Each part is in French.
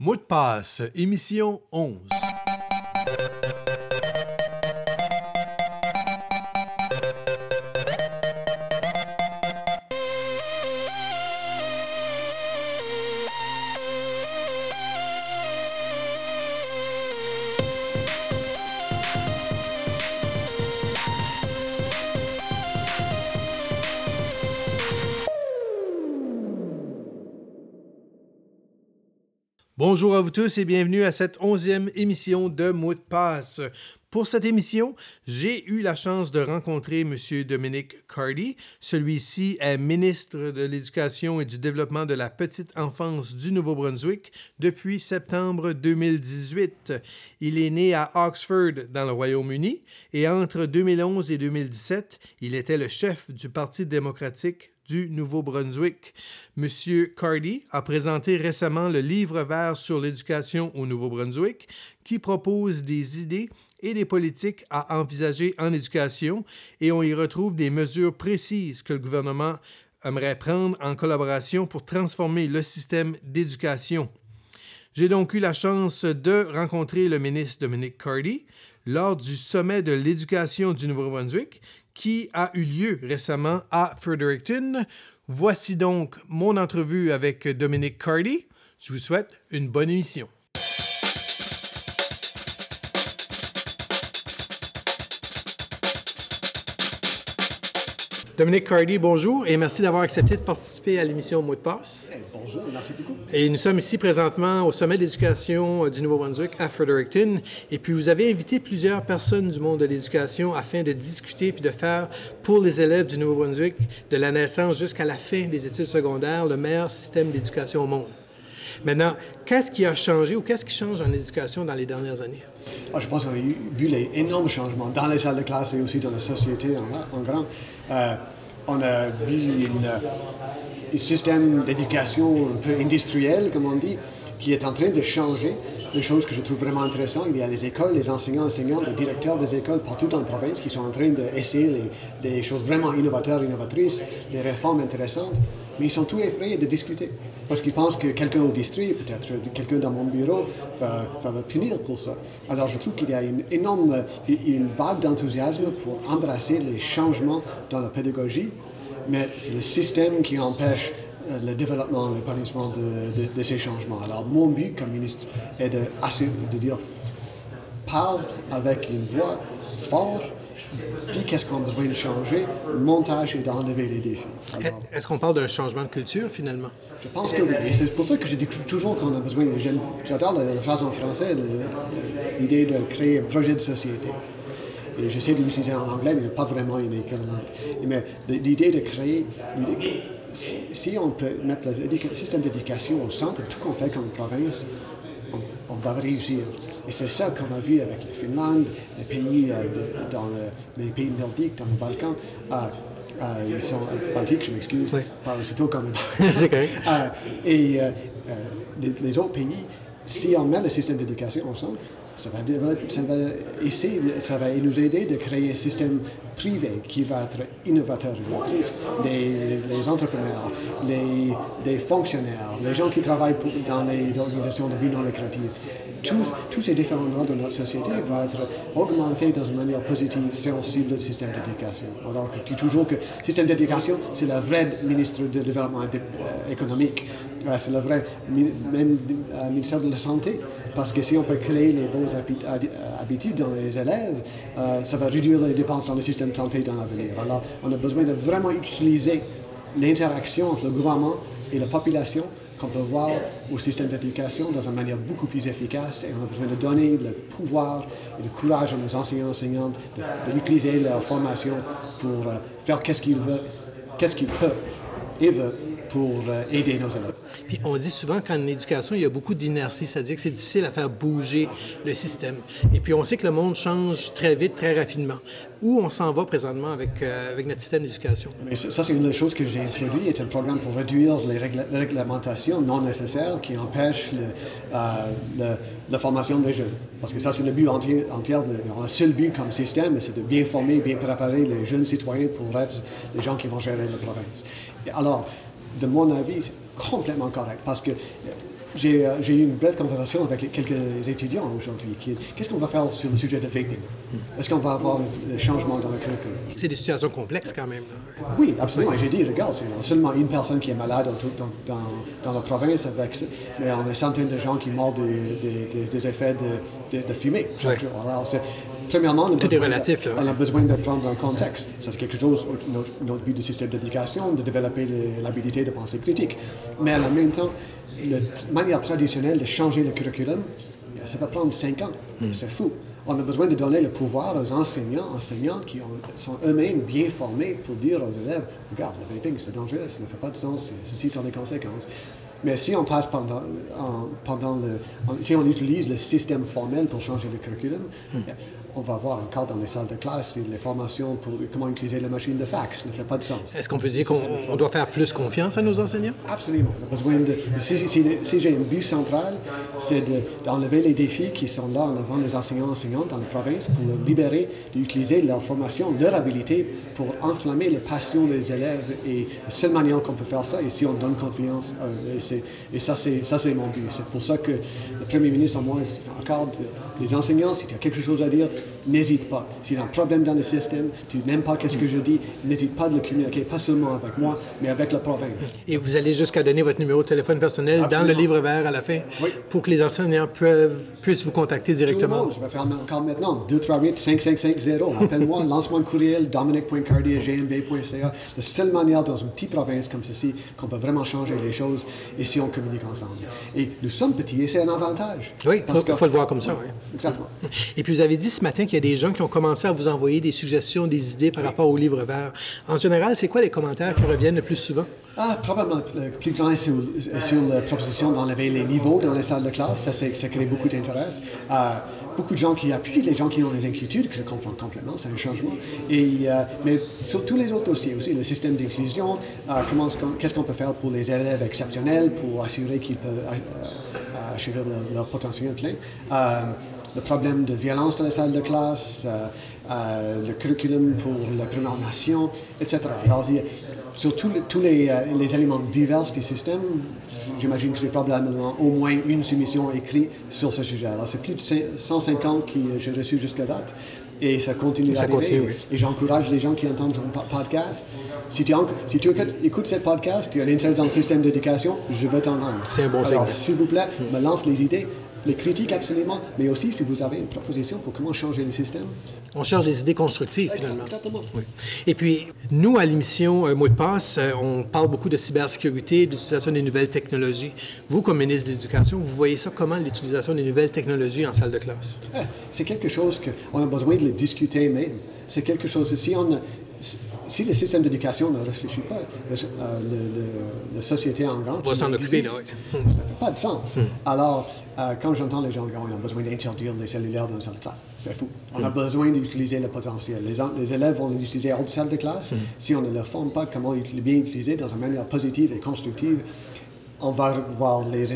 Mot de passe, émission 11. Bonjour à vous tous et bienvenue à cette onzième émission de Mot de passe. Pour cette émission, j'ai eu la chance de rencontrer M. Dominic Cardy. Celui-ci est ministre de l'Éducation et du Développement de la petite enfance du Nouveau-Brunswick depuis septembre 2018. Il est né à Oxford, dans le Royaume-Uni, et entre 2011 et 2017, il était le chef du Parti démocratique du Nouveau-Brunswick. Monsieur Cardy a présenté récemment le livre vert sur l'éducation au Nouveau-Brunswick qui propose des idées et des politiques à envisager en éducation et on y retrouve des mesures précises que le gouvernement aimerait prendre en collaboration pour transformer le système d'éducation. J'ai donc eu la chance de rencontrer le ministre Dominic Cardy lors du sommet de l'éducation du Nouveau-Brunswick qui a eu lieu récemment à Fredericton. Voici donc mon entrevue avec Dominic Cardy. Je vous souhaite une bonne émission. Dominique Cardy, bonjour et merci d'avoir accepté de participer à l'émission Mot de passe. bonjour, merci beaucoup. Et nous sommes ici présentement au sommet d'éducation du Nouveau-Brunswick à Fredericton. Et puis vous avez invité plusieurs personnes du monde de l'éducation afin de discuter puis de faire pour les élèves du Nouveau-Brunswick de la naissance jusqu'à la fin des études secondaires le meilleur système d'éducation au monde. Maintenant, qu'est-ce qui a changé ou qu'est-ce qui change en éducation dans les dernières années? Ah, je pense qu'on a vu les énormes changements dans les salles de classe et aussi dans la société en, grand. Euh, on a vu un système d'éducation un peu industriel, comme on dit, qui est en train de changer. Des choses que je trouve vraiment intéressantes. Il y a les écoles, les enseignants, enseignants, les directeurs des écoles partout dans la province qui sont en train d'essayer des choses vraiment innovatrices, innovatrices, des réformes intéressantes mais ils sont tous effrayés de discuter. Parce qu'ils pensent que quelqu'un au district, peut-être quelqu'un dans mon bureau, va, va me punir pour ça. Alors je trouve qu'il y a une énorme une vague d'enthousiasme pour embrasser les changements dans la pédagogie, mais c'est le système qui empêche le développement, l'épanouissement de, de, ces changements. Alors mon but comme ministre est de, de dire, parle avec une voix forte dit qu'est-ce qu'on a besoin de changer, le montage et d'enlever les défis. Est-ce qu'on parle d'un changement de culture finalement? Je pense que oui. Et c'est pour ça que je dis toujours qu'on a besoin de jeunes. J'adore la phrase en français, l'idée de créer un projet de société. Et j'essaie de l'utiliser en anglais, mais il n'y a pas vraiment une équivalente. Mais l'idée de créer, si on peut mettre le système d'éducation au centre tout qu'on fait comme province, on va réussir. Et c'est ça qu'on a vu avec la Finlande, les pays euh, dans les pays nordiques, dans les Balkans. Euh, euh, ils sont baltiques, je m'excuse, oui. pas aussitôt comme C'est correct. et les, les, autres pays, si on met le système d'éducation ensemble, ça va, essayer, ça va nous aider de créer un système privé qui va être innovateur. Des les entrepreneurs, les, fonctionnaires, les gens qui travaillent dans les organisations de but non lucratif. Tous, ces différents droits de notre société vont être augmentés dans une manière positive si on cible le système d'éducation. Alors je dis toujours que le système d'éducation, c'est le vrai ministre du développement économique. Euh, c'est le vrai euh, ministère de la Santé. Parce que si on peut créer les bonnes habitudes dans les élèves, euh, ça va réduire les dépenses dans le système de santé dans l'avenir. Alors, on a besoin de vraiment utiliser l'interaction entre le gouvernement et la population qu'on peut voir au système d'éducation dans une manière beaucoup plus efficace et on a besoin de donner le pouvoir et le courage à nos enseignants et enseignantes d'utiliser leur formation pour euh, faire qu'est-ce qu'ils veulent, qu'est-ce qu'ils peuvent et veulent pour euh, aider nos élèves. Puis on dit souvent qu'en éducation, il y a beaucoup d'inertie, c'est-à-dire que c'est difficile à faire bouger le système. Et puis on sait que le monde change très vite, très rapidement. Où on s'en va présentement avec, euh, avec notre système d'éducation? Ça, c'est une des choses que j'ai introduit, c'est un programme pour réduire les réglementations non nécessaires qui empêchent euh, la formation des jeunes. Parce que ça, c'est le but entier, entier le seul but comme système, c'est de bien former, bien préparer les jeunes citoyens pour être les gens qui vont gérer la province. Et alors, de mon avis, c'est complètement correct parce que j'ai euh, j'ai eu une brève conversation avec les- quelques étudiants aujourd'hui. Qu'est-ce qu'on va faire sur le sujet de vaping? Est-ce qu'on va avoir le changement dans le curriculum? C'est des situations complexes quand même. Oui, absolument. Et J'ai dit, regarde, c'est seulement une personne qui est malade dans, tout- dans, dans, la province, avec, mais on a des centaines de gens qui meurent des, des, des- des effets de, de, de fumée jour. Alors, premièrement, on a Tout est de- relatif, on a besoin de prendre un contexte. Ça, c'est quelque chose, notre, notre but du système d'éducation, de développer l'habilité de pensée critique. Mais en même temps, la manière traditionnelle de changer le curriculum, ça va prendre cinq ans. C'est fou. On a besoin de donner le pouvoir aux enseignants, enseignantes qui ont- sont eux-mêmes bien formés pour dire aux élèves, regarde, le vaping, c'est dangereux, ça ne fait pas de sens, ceci sont les conséquences. Mais si on passe pendant, en- pendant le, en- si on utilise le système formel pour changer le curriculum, on va voir encore dans les salles de classe les formations pour comment utiliser la machine de fax. Ça ne fait pas de sens. Est-ce qu'on peut dire qu'on on doit faire plus confiance à nos enseignants? Absolument. On a besoin de. Si, si- si- si j'ai un but central, c'est de- d'enlever les défis qui sont là en avant des enseignants enseignantes dans la province pour les libérer d'utiliser leur formation, leur habilité pour enflammer la passion des élèves. Et la seule manière qu'on peut faire ça, et si on donne confiance, euh, et, et ça, c'est mon but. C'est pour ça que le Premier ministre, moi, encore les enseignants, si tu as quelque chose à dire, n'hésite pas. S'il y a un problème dans le système, tu n'aimes pas ce que je dis, n'hésite pas de le communiquer, pas seulement avec moi, mais avec la province. Et vous allez jusqu'à donner votre numéro de téléphone personnel dans le livre vert à la fin Oui. pour que les enseignants peuvent, puissent vous contacter Tout le directement. monde, je vais faire encore maintenant. 238-5550. Appelle-moi, lance-moi un courriel, dominic.cardi.gmb.ca. La seule manière dans une petite province comme ceci qu'on peut vraiment changer les choses et si on communique ensemble. Et nous sommes petits et c'est un avantage. Oui, il faut, faut le voir comme ça. oui. Exactement. Et puis, vous avez dit ce matin qu'il y a des gens qui ont commencé à vous envoyer des suggestions, des idées par rapport au livre vert. En général, c'est quoi les commentaires qui reviennent le plus souvent? Ah, probablement le plus grand est sur, la proposition d'enlever les niveaux dans les salles de classe. Ça, c'est- ça crée beaucoup d'intérêt. Euh, beaucoup de gens qui appuient, les gens qui ont des inquiétudes, que je comprends complètement, c'est un changement. Et, euh, mais sur tous les autres dossiers aussi, le système d'inclusion, euh, qu'est-ce qu'on peut faire pour les élèves exceptionnels pour assurer qu'ils peuvent leur, leur potentiel plein. Le problème de violence dans les salles de classe, euh, euh, le curriculum pour la Première Nation, etc. Alors, sur tous les, tous les, euh, les éléments divers du système, j'imagine que j'ai probablement au moins une soumission écrite sur ce sujet. Alors, c'est plus de 150 que j'ai reçu jusqu'à date. Et ça continue Ça à arriver. continue. Et j'encourage les gens qui entendent mon po- podcast. Si tu, en- si tu écoutes, écoutes ce podcast, tu as un intérêt dans le système d'éducation, je veux t'en rendre. C'est un bon Alors, s'il vous plaît, me lance les idées, les critiques absolument, mais aussi si vous avez une proposition pour comment changer le système. On cherche des idées constructives, finalement. Exactement. Oui. Et puis, nous, à l'émission euh, Mot de passe, euh, on parle beaucoup de cybersécurité, de l'utilisation des nouvelles technologies. Vous, comme ministre de l'Éducation, vous voyez ça comment, l'utilisation des nouvelles technologies en salle de classe? Ah, C'est quelque chose qu'on a besoin de le discuter même. C'est quelque chose, si on a- si le système d'éducation ne réfléchit pas, le- euh, le- le- la société en grand... On va s'en occuper, là, oui. Ça fait pas de sens. Alors, euh, quand j'entends les gens dire on a besoin d'interdire les cellulaires dans la salle de classe, c'est fou. On a besoin d'utiliser le potentiel. Les, les élèves vont l'utiliser hors de salle de classe. Si on ne leur forme pas comment bien l'utiliser dans une manière positive et constructive, on va voir les,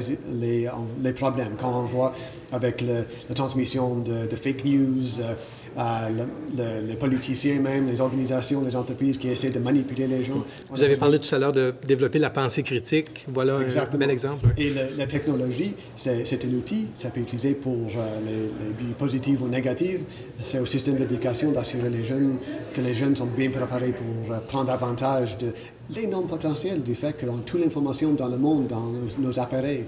les, les problèmes quand on voit avec le- la transmission de, de fake news, euh, euh, le- le- les politiciens même, les organisations, les entreprises qui essaient de manipuler les gens. Vous avez parlé tout à l'heure de développer la pensée critique. Voilà un bel exemple. oui. Et le- la technologie, c'est un outil, ça peut être utilisé pour euh, les, les buts positifs ou négatifs. C'est au système d'éducation d'assurer les jeunes que les jeunes sont bien préparés pour euh, prendre avantage de l'énorme potentiel du fait qu'ils ont toute l'information dans le monde, dans nos, nos appareils.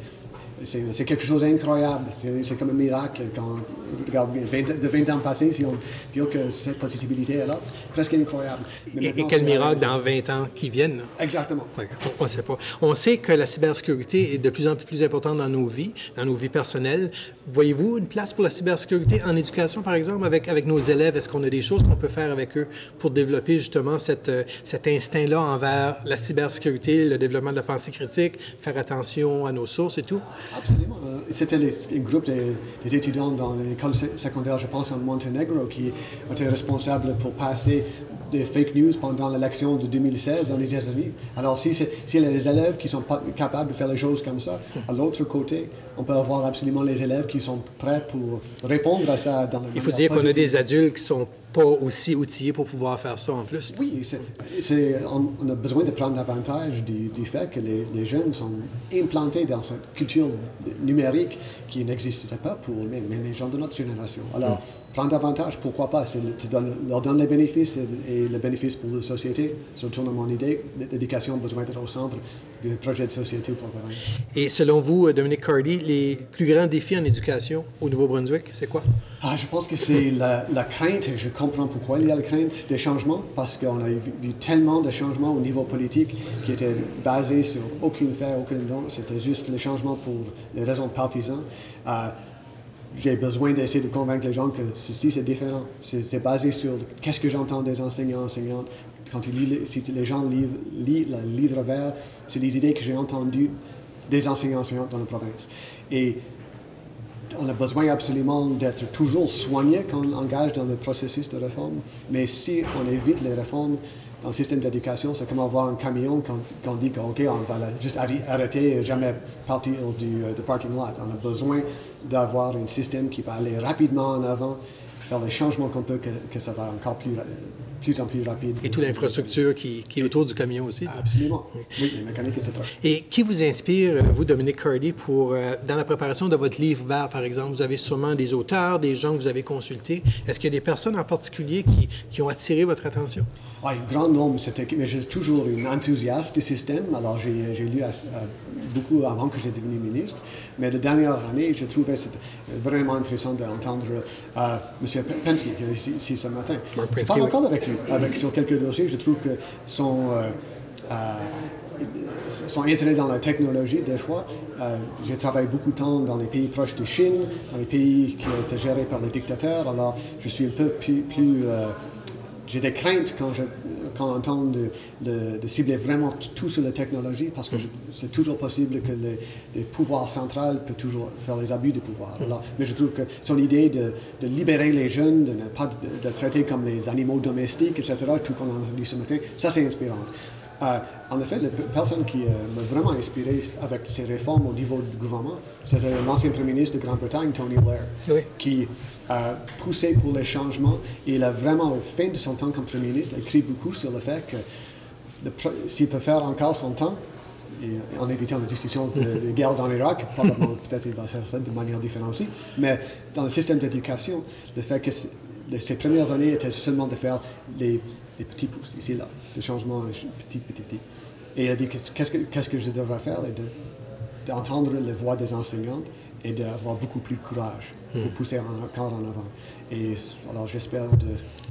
C'est quelque chose d'incroyable. C'est comme un miracle quand on regarde bien. 20 de 20 ans passés, si on dit que cette possibilité est là, presque incroyable. Mais Et, quel miracle dans 20 ans qui viennent. là? Exactement. Ouais, On ne sait pas. On sait que la cybersécurité est de plus en plus importante dans nos vies, dans nos vies personnelles. Voyez-vous une place pour la cybersécurité en éducation, par exemple, avec, avec nos élèves? Est-ce qu'on a des choses qu'on peut faire avec eux pour développer justement cette, euh, cet instinct-là envers la cybersécurité, le développement de la pensée critique, faire attention à nos sources et tout? Absolument. Euh, C'était un groupe de- des étudiants dans l'école secondaire, je pense, en Monténégro, qui étaient responsables pour passer des fake news pendant l'élection de 2016 dans les États-Unis. Alors, si, c'est- si les élèves qui sont pas capables de faire les choses comme ça, à l'autre côté, on peut avoir absolument les élèves qui sont prêts pour répondre à ça dans Il faut dire qu'on a des adultes qui sont pas aussi outillés pour pouvoir faire ça en plus. Oui, c'est, c'est- on, on a besoin de prendre avantage du, du fait que les, les jeunes sont implantés dans cette culture numérique qui n'existait pas pour même, même les gens de notre génération. Alors, prendre avantage, pourquoi pas C'est le- tu donnes- leur donnes les bénéfices et, et le bénéfice pour la société. Je retourne à mon idée, l'éducation a besoin d'être au centre des projets de société la province. Et selon vous, euh, Dominique Cardy, les plus grands défis en éducation au Nouveau-Brunswick, c'est quoi? Ah, je pense que c'est la, la crainte, je comprends pourquoi il y a la crainte des changements, parce qu'on a vu, tellement de changements au niveau politique qui étaient basés sur aucune fait, aucun don, c'était juste les changements pour les raisons partisanes. Ah, j'ai besoin d'essayer de convaincre les gens que ceci c'est différent. C'est basé sur qu'est-ce que j'entends des enseignants, enseignantes. Quand ils lisent, si les gens lisent, lisent le livre vert, c'est les idées que j'ai entendues des enseignants, enseignantes dans la province. On a besoin absolument d'être toujours soigné quand on engage dans le processus de réforme. Mais si on évite les réformes dans le système d'éducation, c'est comme avoir un camion quand, on dit qu'on on va juste arrêter et jamais partir du, euh, du parking lot. On a besoin d'avoir un système qui va aller rapidement en avant, faire les changements qu'on peut, que, que ça va encore plus, plus en plus rapide. Et toute l'infrastructure qui, qui est autour du camion aussi. Absolument. Oui, les mécaniques, etc. Et qui vous inspire, euh, vous, Dominique Cardy, pour, euh, dans la préparation de votre livre vert, par exemple? Vous avez sûrement des auteurs, des gens que vous avez consultés. Est-ce qu'il y a des personnes en particulier qui, qui ont attiré votre attention? Ah, un grand nombre, c'était, mais j'ai toujours une enthousiaste du système. Alors, j'ai, lu euh, beaucoup avant que j'ai devenu ministre. Mais la dernière année, je trouvais c'était vraiment intéressant d'entendre euh, M. Pensky, qui est ici, ici ce matin. Mark je Pensky, parle oui. encore avec lui, avec, sur quelques dossiers. Je trouve que son... euh, euh, son intérêt dans la technologie, des fois. Euh, j'ai travaillé beaucoup de temps dans les pays proches de Chine, dans les pays qui étaient gérés par les dictateurs. Alors, je suis un peu plus... j'ai des craintes quand je quand on entend de, de- de cibler vraiment tout sur la technologie, parce que c'est toujours possible que le, le pouvoir central peut toujours faire les abus de pouvoir. Alors, mais je trouve que son idée de, de libérer les jeunes, de ne pas de, de traiter comme les animaux domestiques, etc., tout qu'on a entendu ce matin, ça c'est inspirant. Euh, en effet, la pe- personne qui euh, m'a vraiment inspiré avec ces réformes au niveau du gouvernement, c'était l'ancien Premier ministre de Grande-Bretagne, Tony Blair, Oui. qui a poussé pour les changements. Il a vraiment, au fin de son temps comme Premier ministre, écrit beaucoup sur le fait que s'il peut faire encore son temps, et en évitant la discussion de, de guerre dans l'Irak, probablement peut-être il va faire ça de manière différente aussi, mais dans le système d'éducation, le fait que ces premières années étaient seulement de faire les, les petits pouces, ici, là, des changements euh, petits, petits, petits. Et il a dit qu'est-ce que, qu'est-ce que je devrais faire? Et de, d'entendre les voix des enseignantes et d'avoir beaucoup plus de courage pour pousser en- encore en avant. Et alors j'espère de...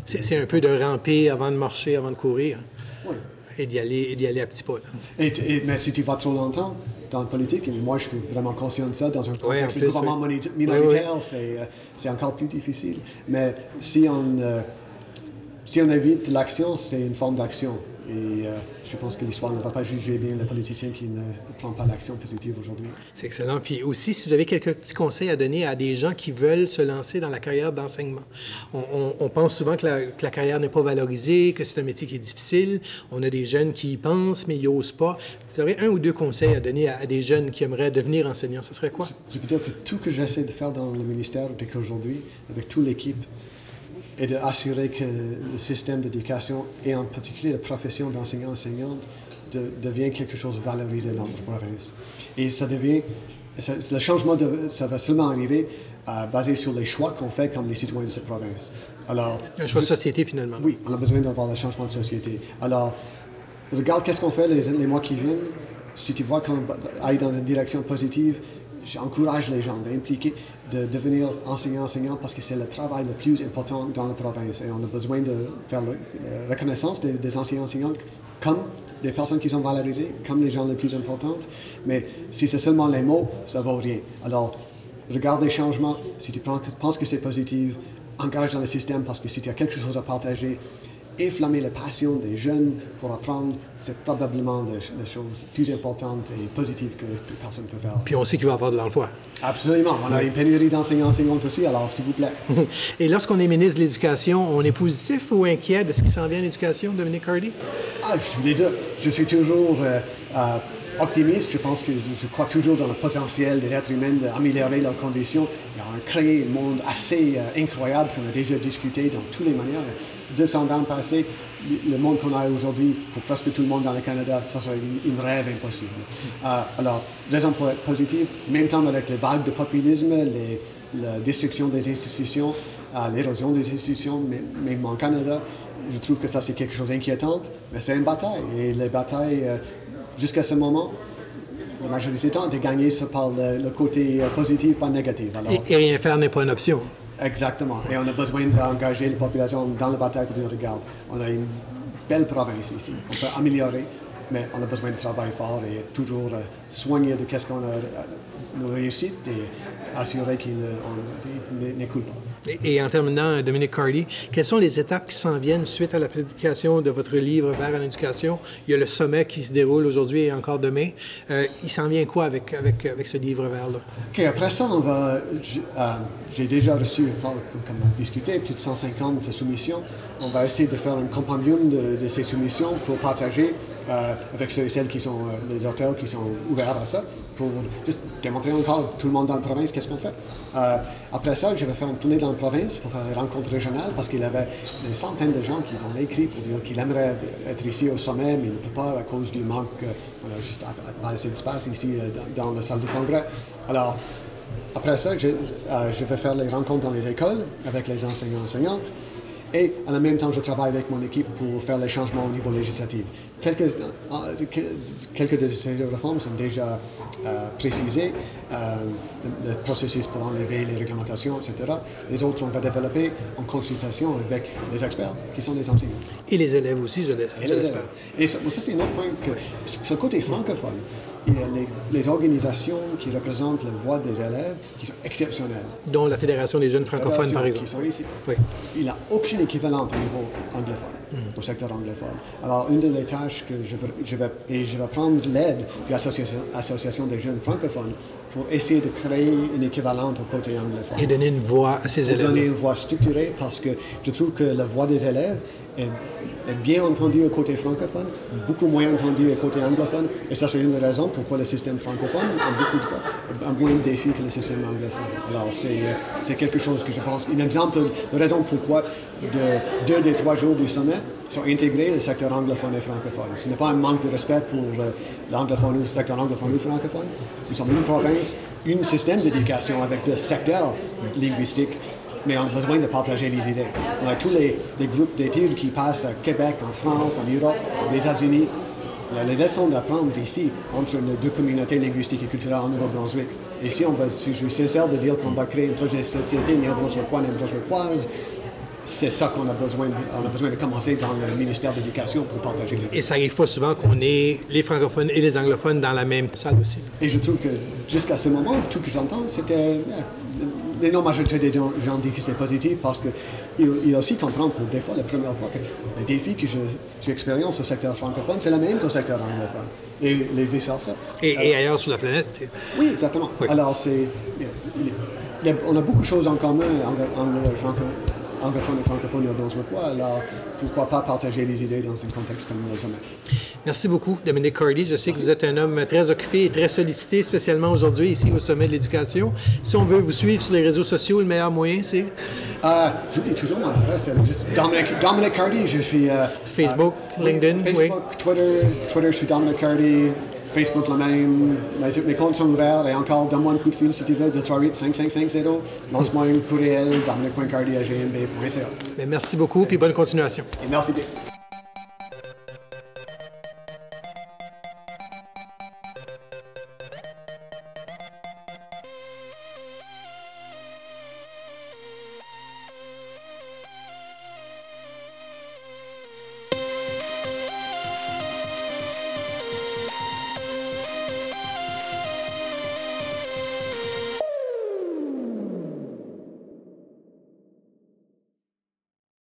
C'est c'est un peu de ramper avant de marcher, avant de courir, Oui. Et d'y aller, et aller à petits pas. là. Et, t- et- mais si tu vas trop longtemps dans la politique, et moi je suis vraiment conscient de ça, dans un contexte en de gouvernement oui. minoritaire, Oui, c'est euh, c'est encore plus difficile. Mais si on, euh, si on évite l'action, c'est une forme d'action. Et euh, je pense que l'histoire ne va pas juger bien les politiciens qui ne prennent pas l'action positive aujourd'hui. C'est excellent. Puis aussi, si vous avez quelques petits conseils à donner à des gens qui veulent se lancer dans la carrière d'enseignement. On, on- on pense souvent que la, que la carrière n'est pas valorisée, que c'est un métier qui est difficile. On a des jeunes qui y pensent, mais ils n'osent pas. Vous aurez un ou deux conseils à donner à, à des jeunes qui aimeraient devenir enseignants. Ce serait quoi? Je peux dire que tout que j'essaie de faire dans le ministère depuis qu'aujourd'hui, avec toute l'équipe, est d'assurer que le système d'éducation, et en particulier la profession d'enseignant-enseignante, de- devient quelque chose de valorisé dans notre province. Et ça devient, ça- le changement, de- ça va seulement arriver euh, basé sur les choix qu'on fait comme les citoyens de cette province. Alors, Un choix de société, finalement. oui, on a besoin d'avoir le changement de société. Alors, regarde qu'est-ce qu'on fait les, mois qui viennent. Si tu vois qu'on aille dans une direction positive, j'encourage les gens d'impliquer, de devenir enseignant-enseignant parce que c'est le travail le plus important dans la province. Et on a besoin de faire la reconnaissance des, des enseignants-enseignantes comme des personnes qui sont valorisées, comme les gens les plus importantes. Mais si c'est seulement les mots, ça vaut rien. Alors, regarde les changements. Si tu penses que c'est positif, engage dans le système parce que si tu as quelque chose à partager, inflammer la passion des jeunes pour apprendre, c'est probablement la, la chose plus importante et positive que, personne peut faire. Puis on sait qu'il va y avoir de l'emploi. Absolument. On a une pénurie d'enseignants enseignantes aussi, alors s'il vous plaît. Et lorsqu'on est ministre de l'Éducation, on est positif ou inquiet de ce qui s'en vient en éducation, Dominique Hardy? Ah, je suis les deux. Je suis toujours euh, euh, optimiste. Je pense que je, crois toujours dans le potentiel des êtres humains d'améliorer leurs conditions et en créer un monde assez euh, incroyable qu'on a déjà discuté dans toutes les manières. 200 ans passés, le monde qu'on a aujourd'hui, pour presque tout le monde dans le Canada, ça serait une, rêve impossible. Euh, alors, raison po- positive, même temps avec les vagues de populisme, la destruction des institutions, euh, l'érosion des institutions, mais- même en Canada, je trouve que ça c'est quelque chose d'inquiétant, mais c'est une bataille. Et les batailles, euh, jusqu'à ce moment, la majorité du temps, étaient gagnées par le, le côté euh, positif, pas négatif. Alors, Et, et rien faire n'est pas une option. Exactement. Et on a besoin d'engager les populations dans la bataille pour dire, regarde, on a une belle province ici. On peut améliorer, mais on a besoin de travailler fort et toujours euh, soigner de qu'est-ce qu'on a, euh, nos réussites et assurer qu'ils n'écoulent pas. Et, en terminant, Dominique Cardy, quelles sont les étapes qui s'en viennent suite à la publication de votre livre Vers en éducation? Il y a le sommet qui se déroule aujourd'hui et encore demain. Euh, il s'en vient quoi avec, avec, avec ce livre vert-là? OK, après ça, on va. j'- euh, J'ai déjà reçu, comme comme discuté, plus de 150 soumissions. On va essayer de faire un compendium de ces soumissions pour partager euh, avec ceux et celles qui sont, euh, les auteurs qui sont ouverts à ça, pour juste démontrer encore tout le monde dans la province qu'est-ce qu'on fait. Euh, après ça, je vais faire une tournée dans la province pour faire des rencontres régionales parce qu'il y avait des centaines de gens qui ont écrit pour dire qu'ils aimeraient être ici au sommet, mais ils ne peuvent pas à cause du manque, juste pas assez d'espace ici dans, la salle du congrès. Alors, après ça, je, je vais faire les rencontres dans les écoles avec les enseignants enseignantes. Et en même temps, je travaille avec mon équipe pour faire les changements au niveau législatif. Quelques, que- quelques de ces réformes sont déjà euh, précisées, euh, le, processus pour enlever les réglementations, etc. Les autres, on va développer en consultation avec les experts qui sont les enseignants. Et les élèves aussi, je l'es- Et, je les l'espère. élèves. Et ça, ça, c'est un autre point que, ce côté francophone, il y a les, les organisations qui représentent la voix des élèves qui sont exceptionnelles. Dont la Fédération des jeunes francophones, par exemple. Qui sont ici. Oui. Il n'a aucune équivalente au niveau anglophone, au secteur anglophone. Alors, une des tâches que je vais, je vais- et je vais prendre l'aide de l'Association Association des jeunes francophones pour essayer de créer une équivalente au côté anglophone Et donner une voix à ces élèves. donner une voix structurée parce que je trouve que la voix des élèves est, bien entendue au côté francophone, beaucoup moins entendue au côté anglophone. Et ça, c'est une des raisons pourquoi le système francophone, en beaucoup de a moins de défis que le système anglophone. Alors, c'est euh, quelque chose que je pense, un exemple de raison pourquoi de deux des trois jours du sommet sont intégrés le secteur anglophone et francophone. Ce n'est pas un manque de respect pour euh, l'anglophone ou le secteur anglophone ou francophone. Nous sommes une province, un système d'éducation avec deux secteurs linguistiques mais on a besoin de partager les idées. On a tous les, les groupes d'études qui passent à Québec, en France, en Europe, aux États-Unis. Les leçons d'apprendre ici entre les deux communautés linguistiques et culturelles en Nouveau-Brunswick. Et si on va, si je suis sincère de dire qu'on va créer un projet de société néo-brunswickois, néo-brunswickoise, c'est ça qu'on a besoin de, on a besoin de commencer dans le ministère de l'Éducation pour partager les idées. Et ça n'arrive pas souvent qu'on ait les francophones et les anglophones dans la même salle aussi. Et je trouve que jusqu'à ce moment, tout ce que j'entends, c'était. Euh, L'énorme majorité des gens, gens disent que c'est positif parce qu'il il aussi comprend pour des fois la première fois que les défis que je- j'expérience au secteur francophone, c'est la même qu'au secteur anglophone. Et les vice-versa. Et, et ailleurs sur la planète. Oui, exactement. Oui. Alors, c'est. on a beaucoup de choses en commun, anglo, anglo et franco, anglophone et francophone et brunswickois. Alors, pourquoi pas partager les idées dans un contexte comme le sommet? Merci beaucoup, Dominique Cardy. Je sais que vous êtes un homme très occupé et très sollicité, spécialement aujourd'hui ici au Sommet de l'Éducation. Si on veut vous suivre sur les réseaux sociaux, le meilleur moyen, c'est? Euh, J'oublie toujours mon adresse. c'est juste Dominic, Dominic Cardy, je suis. euh, Facebook, euh, LinkedIn, oui. Facebook, Twitter. Twitter, je suis Dominic Cardy. Facebook, le même. Mes, mes comptes sont ouverts. Et encore, donne-moi un coup de fil si tu veux, 238-5550. Lance-moi un courriel, dominic.cardy à gmb.ca. Ben, merci beaucoup et bonne continuation. Et merci bien.